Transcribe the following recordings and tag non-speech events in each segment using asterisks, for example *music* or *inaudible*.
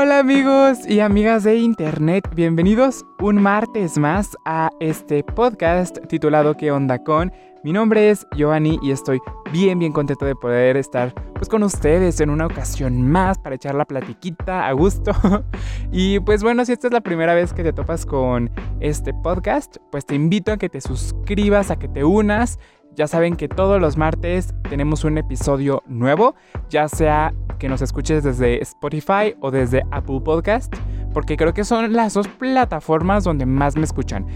Hola amigos y amigas de internet, bienvenidos un martes más a este podcast titulado ¿Qué onda con? Mi nombre es Giovanni y estoy bien bien contento de poder estar pues con ustedes en una ocasión más para echar la platiquita a gusto. *laughs* y pues bueno, si esta es la primera vez que te topas con este podcast, pues te invito a que te suscribas, a que te unas. Ya saben que todos los martes tenemos un episodio nuevo, ya sea que nos escuches desde Spotify o desde Apple Podcast, porque creo que son las dos plataformas donde más me escuchan.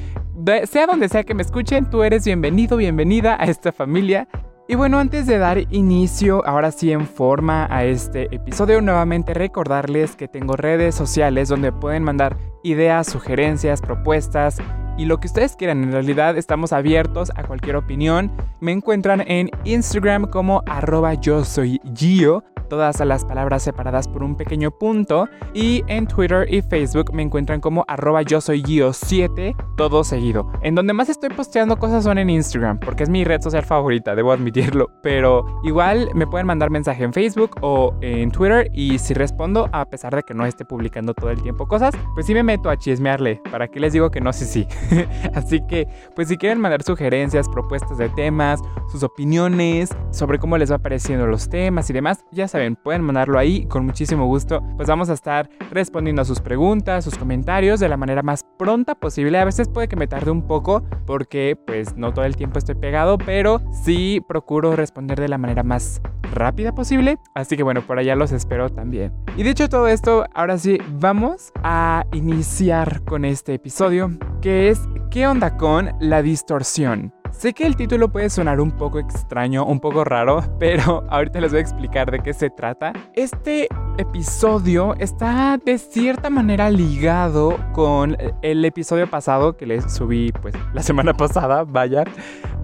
sea donde sea que me escuchen, tú eres bienvenido, bienvenida a esta familia. Y bueno, antes de dar inicio, ahora sí en forma a este episodio, nuevamente recordarles que tengo redes sociales donde pueden mandar ideas, sugerencias, propuestas y lo que ustedes quieran. En realidad estamos abiertos a cualquier opinión. Me encuentran en Instagram como arroba yo soy Gio todas las palabras separadas por un pequeño punto. Y en Twitter y Facebook me encuentran como arroba yo soy Gio7, todo seguido. En donde más estoy posteando cosas son en Instagram, porque es mi red social favorita, debo admitirlo. Pero igual me pueden mandar mensaje en Facebook o en Twitter y si respondo, a pesar de que no esté publicando todo el tiempo cosas, pues sí me meto a chismearle. ¿Para qué les digo que no? Sí, sí. *laughs* Así que, pues si quieren mandar sugerencias, propuestas de temas, sus opiniones sobre cómo les va pareciendo los temas y demás, ya saben pueden mandarlo ahí con muchísimo gusto. Pues vamos a estar respondiendo a sus preguntas, sus comentarios de la manera más pronta posible. A veces puede que me tarde un poco porque pues no todo el tiempo estoy pegado, pero sí procuro responder de la manera más rápida posible. Así que bueno, por allá los espero también. Y dicho todo esto, ahora sí, vamos a iniciar con este episodio, que es ¿qué onda con la distorsión? Sé que el título puede sonar un poco extraño, un poco raro, *laughs* pero ahorita les voy a explicar de qué se trata. Este episodio está de cierta manera ligado con el episodio pasado que les subí pues la semana *laughs* pasada, vaya,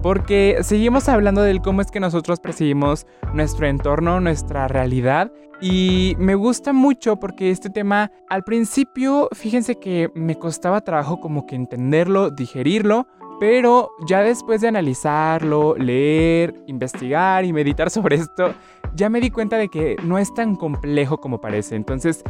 porque seguimos hablando del cómo es que nosotros percibimos nuestro entorno, nuestra realidad y me gusta mucho porque este tema al principio, fíjense que me costaba trabajo como que entenderlo, digerirlo, pero ya después de analizarlo, leer, investigar y meditar sobre esto, ya me di cuenta de que no es tan complejo como parece. Entonces,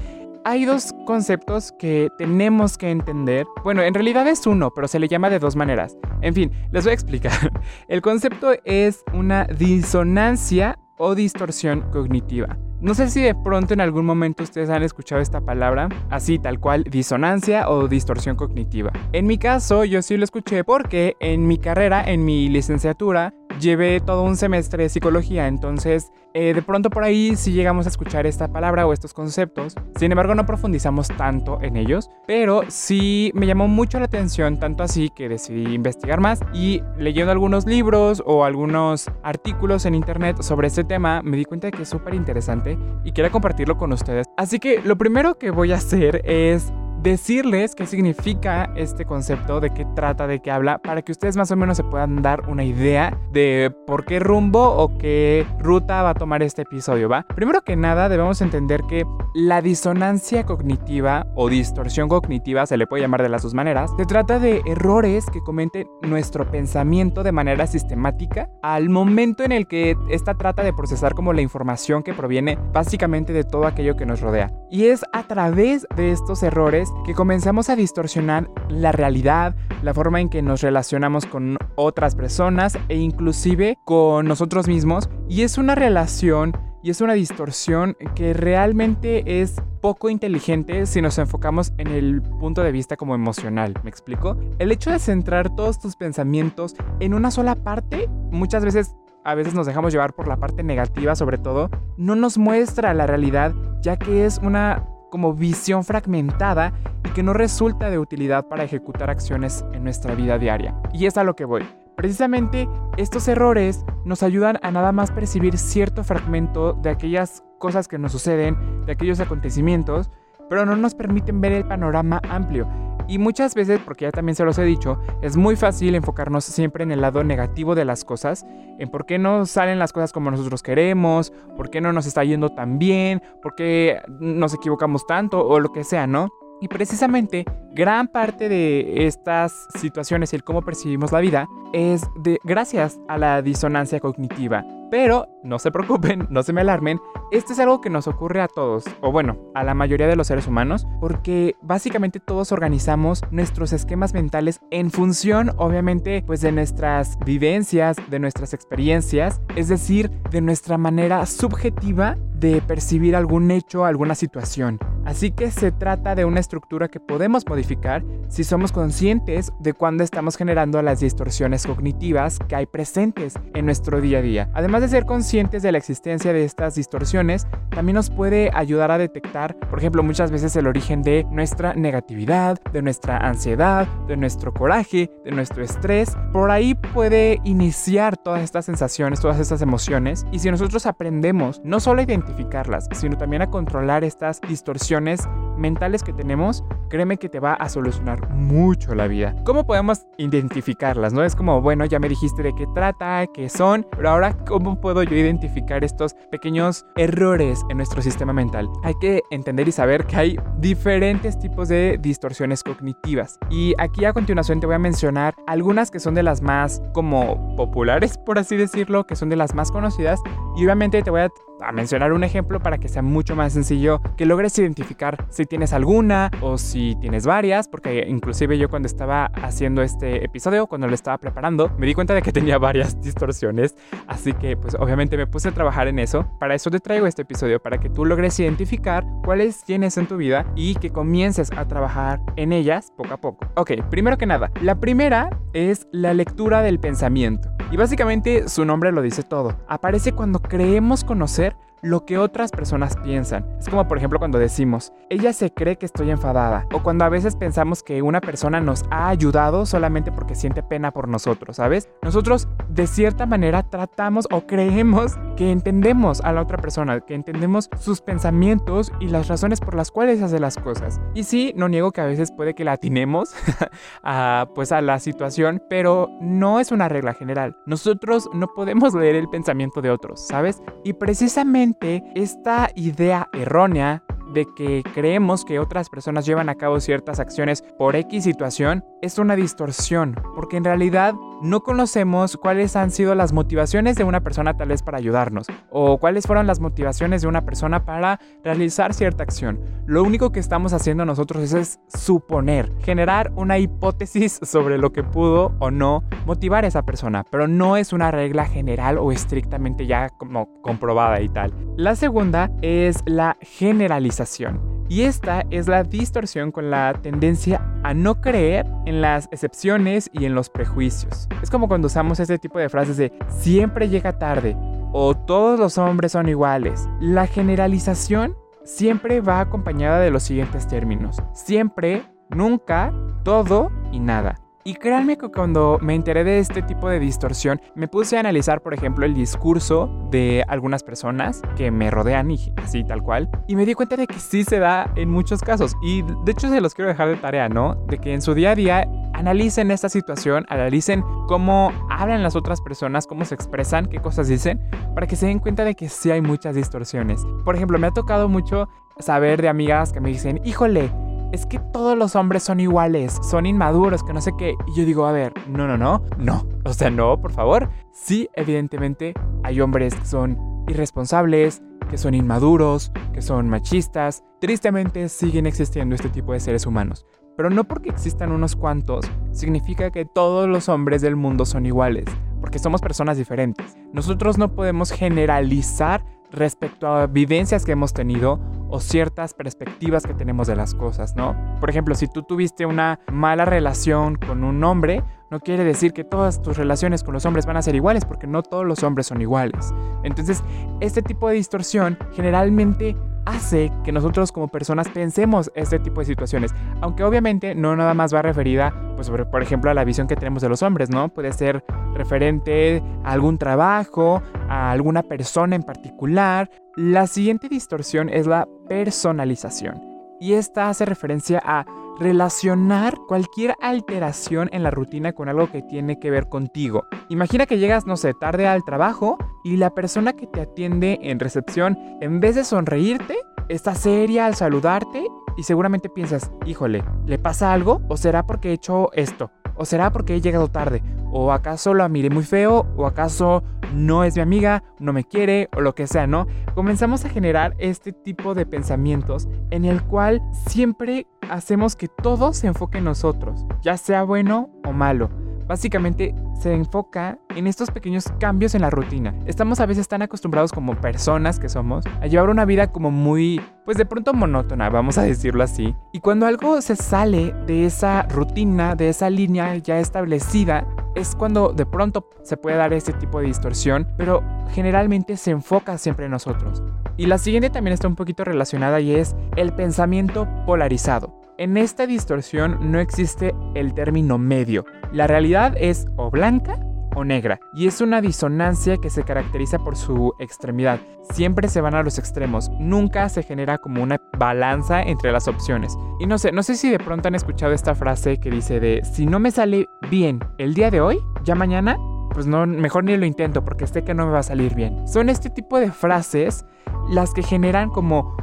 hay dos conceptos que tenemos que entender. Bueno, en realidad es uno, pero se le llama de dos maneras. En fin, les voy a explicar. *laughs* El concepto es una disonancia o distorsión cognitiva. No sé si de pronto en algún momento ustedes han escuchado esta palabra, así tal cual, disonancia o distorsión cognitiva. En mi caso, yo sí lo escuché porque en mi carrera, en mi licenciatura, llevé todo un semestre de psicología, entonces eh, de pronto por ahí sí llegamos a escuchar esta palabra o estos conceptos. Sin embargo, no profundizamos tanto en ellos, pero sí me llamó mucho la atención, tanto así que decidí investigar más y leyendo algunos libros o algunos artículos en internet sobre este tema, me di cuenta de que es súper interesante y quiero compartirlo con ustedes. Así que lo primero que voy a hacer es decirles qué significa este concepto, de qué trata, de qué habla, para que ustedes más o menos se puedan dar una idea de por qué rumbo o qué ruta va a tomar este episodio, ¿va? Primero que nada, debemos entender que la disonancia cognitiva o distorsión cognitiva, se le puede llamar de las dos maneras, se trata de errores que cometen nuestro pensamiento de manera sistemática al momento en el que esta trata de procesar como la información que proviene básicamente de todo aquello que nos rodea. Y es a través de estos errores que comenzamos a distorsionar la realidad, la forma en que nos relacionamos con otras personas e inclusive con nosotros mismos. Y es una relación y es una distorsión que realmente es poco inteligente si nos enfocamos en el punto de vista como emocional, ¿me explico? El hecho de centrar todos tus pensamientos en una sola parte, muchas veces a veces nos dejamos llevar por la parte negativa sobre todo, no nos muestra la realidad ya que es una como visión fragmentada y que no resulta de utilidad para ejecutar acciones en nuestra vida diaria. Y es a lo que voy. Precisamente estos errores nos ayudan a nada más percibir cierto fragmento de aquellas cosas que nos suceden, de aquellos acontecimientos, pero no nos permiten ver el panorama amplio y muchas veces, porque ya también se los he dicho, es muy fácil enfocarnos siempre en el lado negativo de las cosas, en por qué no salen las cosas como nosotros queremos, por qué no nos está yendo tan bien, por qué nos equivocamos tanto o lo que sea, ¿no? Y precisamente gran parte de estas situaciones y el cómo percibimos la vida es de gracias a la disonancia cognitiva. Pero no se preocupen, no se me alarmen, esto es algo que nos ocurre a todos, o bueno, a la mayoría de los seres humanos, porque básicamente todos organizamos nuestros esquemas mentales en función, obviamente, pues de nuestras vivencias, de nuestras experiencias, es decir, de nuestra manera subjetiva de percibir algún hecho, alguna situación. Así que se trata de una estructura que podemos modificar si somos conscientes de cuándo estamos generando las distorsiones cognitivas que hay presentes en nuestro día a día. Además de ser conscientes de la existencia de estas distorsiones, también nos puede ayudar a detectar, por ejemplo, muchas veces el origen de nuestra negatividad, de nuestra ansiedad, de nuestro coraje, de nuestro estrés. Por ahí puede iniciar todas estas sensaciones, todas estas emociones. Y si nosotros aprendemos no solo a identificarlas, sino también a controlar estas distorsiones mentales que tenemos, créeme que te va a solucionar mucho la vida. ¿Cómo podemos identificarlas? No es como, bueno, ya me dijiste de qué trata, qué son, pero ahora, ¿cómo puedo yo identificar estos pequeños errores en nuestro sistema mental? Hay que entender y saber que hay diferentes tipos de distorsiones cognitivas. Y aquí a continuación te voy a mencionar algunas que son de las más como populares, por así decirlo, que son de las más conocidas. Y obviamente te voy a a mencionar un ejemplo para que sea mucho más sencillo que logres identificar si tienes alguna o si tienes varias, porque inclusive yo cuando estaba haciendo este episodio, cuando lo estaba preparando, me di cuenta de que tenía varias *laughs* distorsiones, así que pues obviamente me puse a trabajar en eso. Para eso te traigo este episodio, para que tú logres identificar cuáles tienes en tu vida y que comiences a trabajar en ellas poco a poco. Ok, primero que nada, la primera es la lectura del pensamiento. Y básicamente su nombre lo dice todo. Aparece cuando creemos conocer lo que otras personas piensan. Es como por ejemplo cuando decimos, ella se cree que estoy enfadada, o cuando a veces pensamos que una persona nos ha ayudado solamente porque siente pena por nosotros, ¿sabes? Nosotros de cierta manera tratamos o creemos que entendemos a la otra persona, que entendemos sus pensamientos y las razones por las cuales hace las cosas. Y sí, no niego que a veces puede que la atinemos *laughs* a, pues a la situación, pero no es una regla general. Nosotros no podemos leer el pensamiento de otros, ¿sabes? Y precisamente esta idea errónea de que creemos que otras personas llevan a cabo ciertas acciones por X situación es una distorsión, porque en realidad no conocemos cuáles han sido las motivaciones de una persona tal vez para ayudarnos, o cuáles fueron las motivaciones de una persona para realizar cierta acción. Lo único que estamos haciendo nosotros es, suponer, generar una hipótesis *laughs* sobre lo que pudo o no motivar a esa persona, pero no es una regla general o estrictamente ya como comprobada y tal. La segunda es la generalización. Y esta es la distorsión con la tendencia a no creer en las excepciones y en los prejuicios. Es como cuando usamos este tipo de frases de siempre llega tarde o todos los hombres son iguales. La generalización siempre va acompañada de los siguientes términos. Siempre, nunca, todo y nada. Y créanme que cuando me enteré de este tipo de distorsión, me puse a analizar, por ejemplo, el discurso de algunas personas que me rodean y así tal cual. Y me di cuenta de que sí se da en muchos casos. Y de hecho se los quiero dejar de tarea, ¿no? De que en su día a día analicen esta situación, analicen cómo hablan las otras personas, cómo se expresan, qué cosas dicen, para que se den cuenta de que sí hay muchas distorsiones. Por ejemplo, me ha tocado mucho saber de amigas que me dicen, híjole, es que todos los hombres son iguales, son inmaduros, que no sé qué. Y yo digo, a ver, no, no, no, no. O sea, no, por favor. Sí, evidentemente hay hombres que son irresponsables, que son inmaduros, que son machistas. Tristemente siguen existiendo este tipo de seres humanos. Pero no porque existan unos cuantos, significa que todos los hombres del mundo son iguales, porque somos personas diferentes. Nosotros no podemos generalizar respecto a vivencias que hemos tenido o ciertas perspectivas que tenemos de las cosas, ¿no? Por ejemplo, si tú tuviste una mala relación con un hombre, no quiere decir que todas tus relaciones con los hombres van a ser iguales, porque no todos los hombres son iguales. Entonces, este tipo de distorsión generalmente hace que nosotros como personas pensemos este tipo de situaciones, aunque obviamente no nada más va referida, pues por ejemplo, a la visión que tenemos de los hombres, ¿no? Puede ser referente a algún trabajo, a alguna persona en particular. La siguiente distorsión es la personalización, y esta hace referencia a relacionar cualquier alteración en la rutina con algo que tiene que ver contigo. Imagina que llegas, no sé, tarde al trabajo y la persona que te atiende en recepción, en vez de sonreírte, está seria al saludarte y seguramente piensas, híjole, ¿le pasa algo o será porque he hecho esto? ¿O será porque he llegado tarde? ¿O acaso la miré muy feo? ¿O acaso no es mi amiga? ¿No me quiere? O lo que sea, ¿no? Comenzamos a generar este tipo de pensamientos en el cual siempre hacemos que todo se enfoque en nosotros, ya sea bueno o malo. Básicamente se enfoca en estos pequeños cambios en la rutina. Estamos a veces tan acostumbrados como personas que somos a llevar una vida como muy, pues de pronto monótona, vamos a decirlo así. Y cuando algo se sale de esa rutina, de esa línea ya establecida, es cuando de pronto se puede dar ese tipo de distorsión, pero generalmente se enfoca siempre en nosotros. Y la siguiente también está un poquito relacionada y es el pensamiento polarizado. En esta distorsión no existe el término medio. La realidad es o blanca negra, y es una disonancia que se caracteriza por su extremidad. Siempre se van a los extremos, nunca se genera como una balanza entre las opciones. Y no sé, no sé si de pronto han escuchado esta frase que dice de si no me sale bien el día de hoy, ya mañana pues no, mejor ni lo intento porque sé que no me va a salir bien. Son este tipo de frases las que generan como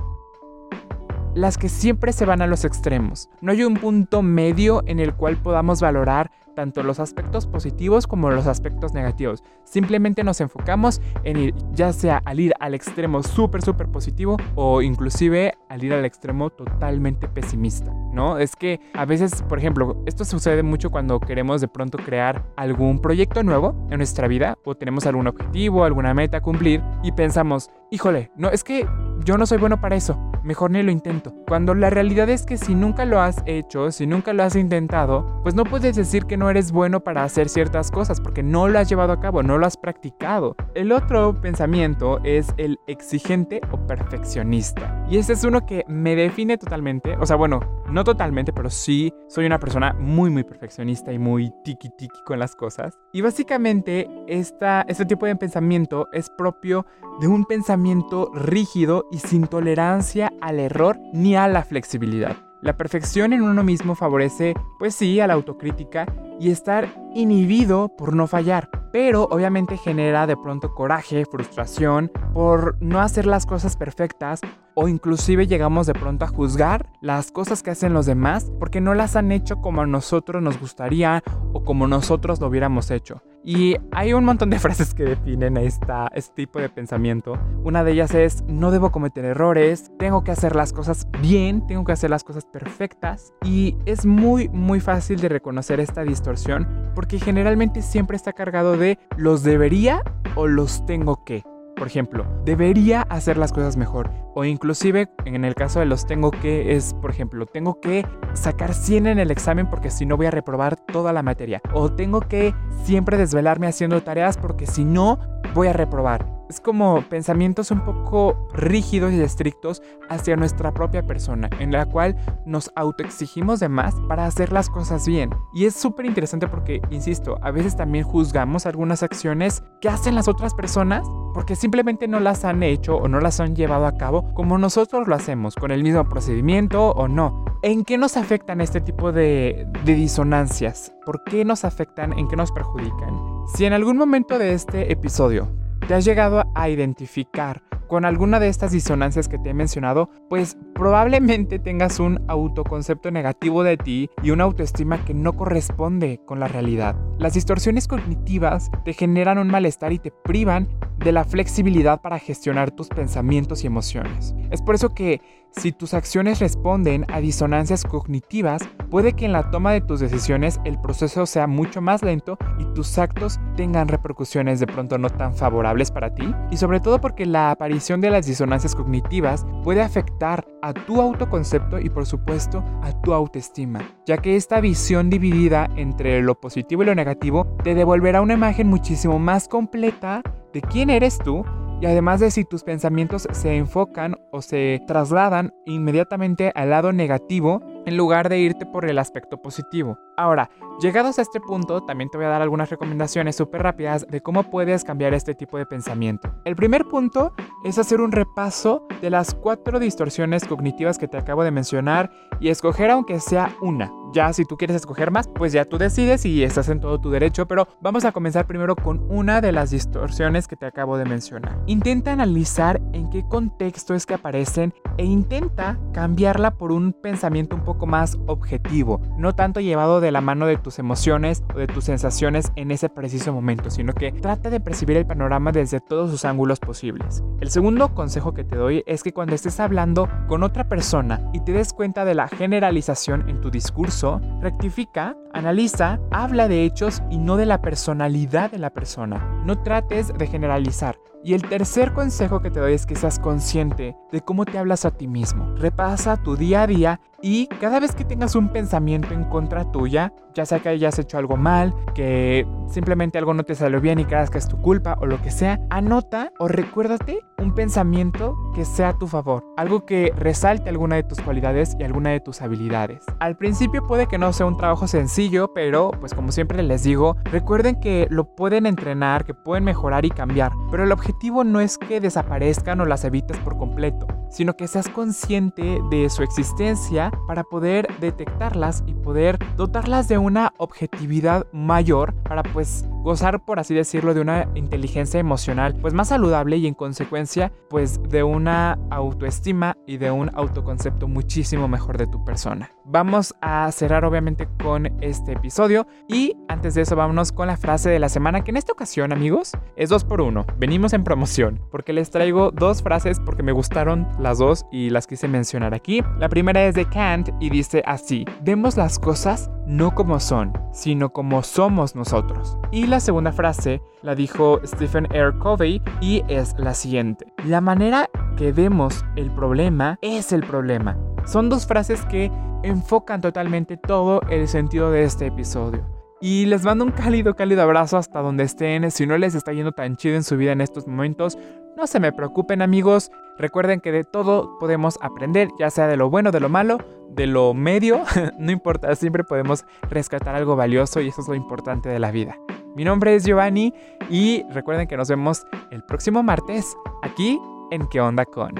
las que siempre se van a los extremos. No hay un punto medio en el cual podamos valorar tanto los aspectos positivos como los aspectos negativos. Simplemente nos enfocamos en ir ya sea al ir al extremo súper, súper positivo o inclusive al ir al extremo totalmente pesimista, ¿no? Es que a veces, por ejemplo, esto sucede mucho cuando queremos de pronto crear algún proyecto nuevo en nuestra vida o tenemos algún objetivo, alguna meta a cumplir y pensamos, híjole, no, es que yo no soy bueno para eso, mejor ni lo intento. Cuando la realidad es que si nunca lo has hecho, si nunca lo has intentado, pues no puedes decir que no eres bueno para hacer ciertas cosas porque no lo has llevado a cabo, no lo has practicado. El otro pensamiento es el exigente o perfeccionista. Y este es uno que me define totalmente, o sea, bueno, no totalmente, pero sí soy una persona muy, muy perfeccionista y muy tiki tiki con las cosas. Y básicamente este tipo de pensamiento es propio de un pensamiento rígido y sin tolerancia al error ni a la flexibilidad. La perfección en uno mismo favorece, pues sí, a la autocrítica y estar inhibido por no fallar, pero obviamente genera de pronto coraje, frustración por no hacer las cosas perfectas o inclusive llegamos de pronto a juzgar las cosas que hacen los demás porque no las han hecho como a nosotros nos gustaría o como nosotros lo hubiéramos hecho. Y hay un montón de *laughs* frases que definen esta, este tipo de pensamiento. Una de ellas es, no debo cometer errores, tengo que hacer las cosas bien, tengo que hacer las cosas perfectas. Y es muy, muy fácil de reconocer esta distorsión porque generalmente siempre está cargado de los debería o los tengo que. Por ejemplo, debería hacer las cosas mejor. O inclusive, en el caso de los tengo que, es, por ejemplo, tengo que sacar 100 en el examen porque si no voy a reprobar toda la materia. O tengo que siempre desvelarme haciendo tareas porque si no voy a reprobar. Es como pensamientos un poco rígidos y estrictos hacia nuestra propia persona, en la cual nos autoexigimos de más para hacer las cosas bien. Y es súper interesante porque, insisto, a veces también juzgamos algunas acciones que hacen las otras personas porque simplemente no las han hecho o no las han llevado a cabo como nosotros lo hacemos, con el mismo procedimiento o no. ¿En qué nos afectan este tipo de, de disonancias? ¿Por qué nos afectan? ¿En qué nos perjudican? Si en algún momento de este episodio te has llegado a identificar con alguna de estas disonancias que te he mencionado, pues probablemente tengas un autoconcepto negativo de ti y una autoestima que no corresponde con la realidad. Las distorsiones cognitivas te generan un malestar y te privan de la flexibilidad para gestionar tus pensamientos y emociones. Es por eso que si tus acciones responden a disonancias cognitivas, puede que en la toma de tus decisiones el proceso sea mucho más lento y tus actos tengan repercusiones de pronto no tan favorables para ti. Y sobre todo porque la aparición de las disonancias cognitivas puede afectar a tu autoconcepto y por supuesto a tu autoestima, ya que esta visión dividida entre lo positivo y lo negativo te devolverá una imagen muchísimo más completa de quién eres tú y además de si tus pensamientos se enfocan o se trasladan inmediatamente al lado negativo en lugar de irte por el aspecto positivo. Ahora, llegados a este punto, también te voy a dar algunas recomendaciones súper rápidas de cómo puedes cambiar este tipo de pensamiento. El primer punto es hacer un repaso de las cuatro distorsiones cognitivas que te acabo de mencionar y escoger aunque sea una. Ya si tú quieres escoger más, pues ya tú decides y estás en todo tu derecho, pero vamos a comenzar primero con una de las distorsiones que te acabo de mencionar. Intenta analizar en qué contexto es que aparecen e intenta cambiarla por un pensamiento un poco más objetivo, no tanto llevado de la mano de tus emociones o de tus sensaciones en ese preciso momento, sino que trata de percibir el panorama desde todos sus ángulos posibles. El segundo consejo que te doy es que cuando estés hablando con otra persona y te des cuenta de la generalización en tu discurso, rectifica, analiza, habla de hechos y no de la personalidad de la persona. No trates de generalizar. Y el tercer consejo que te doy es que seas consciente de cómo te hablas a ti mismo. Repasa tu día a día y cada vez que tengas un pensamiento en contra tuya, ya sea que hayas hecho algo mal, que simplemente algo no te salió bien y creas que es tu culpa o lo que sea, anota o recuérdate un pensamiento que sea a tu favor, algo que resalte alguna de tus cualidades y alguna de tus habilidades. Al principio puede que no sea un trabajo sencillo, pero pues como siempre les digo, recuerden que lo pueden entrenar, que pueden mejorar y cambiar, pero el objetivo no es que desaparezcan o las evites por completo sino que seas consciente de su existencia para poder detectarlas y poder dotarlas de una objetividad mayor para pues gozar, por así decirlo, de una inteligencia emocional pues más saludable y en consecuencia pues de una autoestima y de un autoconcepto muchísimo mejor de tu persona. Vamos a cerrar obviamente con este episodio y antes de eso vámonos con la frase de la semana que en esta ocasión amigos es dos por uno. Venimos en promoción porque les traigo dos frases porque me gustaron las dos y las quise mencionar aquí. La primera es de Kant y dice así, vemos las cosas no como son, sino como somos nosotros. Y la segunda frase la dijo Stephen R. Covey y es la siguiente, la manera que vemos el problema es el problema. Son dos frases que enfocan totalmente todo el sentido de este episodio. Y les mando un cálido, cálido abrazo hasta donde estén. Si no les está yendo tan chido en su vida en estos momentos, no se me preocupen amigos. Recuerden que de todo podemos aprender, ya sea de lo bueno, de lo malo, de lo medio. *laughs* no importa, siempre podemos rescatar algo valioso y eso es lo importante de la vida. Mi nombre es Giovanni y recuerden que nos vemos el próximo martes aquí en ¿Qué onda con?